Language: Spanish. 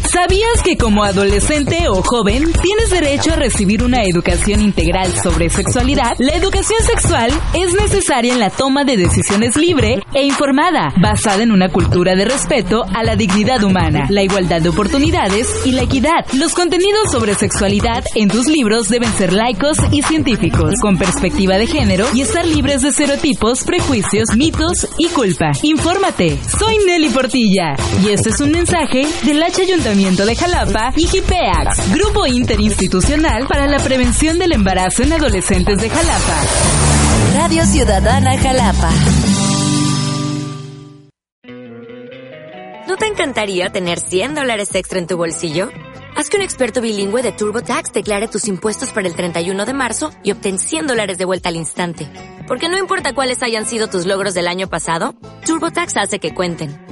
¿Sabías que como adolescente o joven tienes derecho a recibir una educación integral sobre sexualidad? La educación sexual es necesaria en la toma de decisiones libre e informada, basada en una cultura de respeto a la dignidad humana, la igualdad de oportunidades y la equidad. Los contenidos sobre sexualidad en tus libros deben ser laicos y científicos, con perspectiva de género y estar libres de estereotipos, prejuicios, mitos y culpa. Infórmate. Soy Nelly Portilla y este es un mensaje del H Ayuntamiento de Jalapa y GIPEAX, Grupo Interinstitucional para la Prevención del Embarazo en Adolescentes de Jalapa. Radio Ciudadana Jalapa. ¿No te encantaría tener 100 dólares extra en tu bolsillo? Haz que un experto bilingüe de TurboTax declare tus impuestos para el 31 de marzo y obtén 100 dólares de vuelta al instante. Porque no importa cuáles hayan sido tus logros del año pasado, TurboTax hace que cuenten.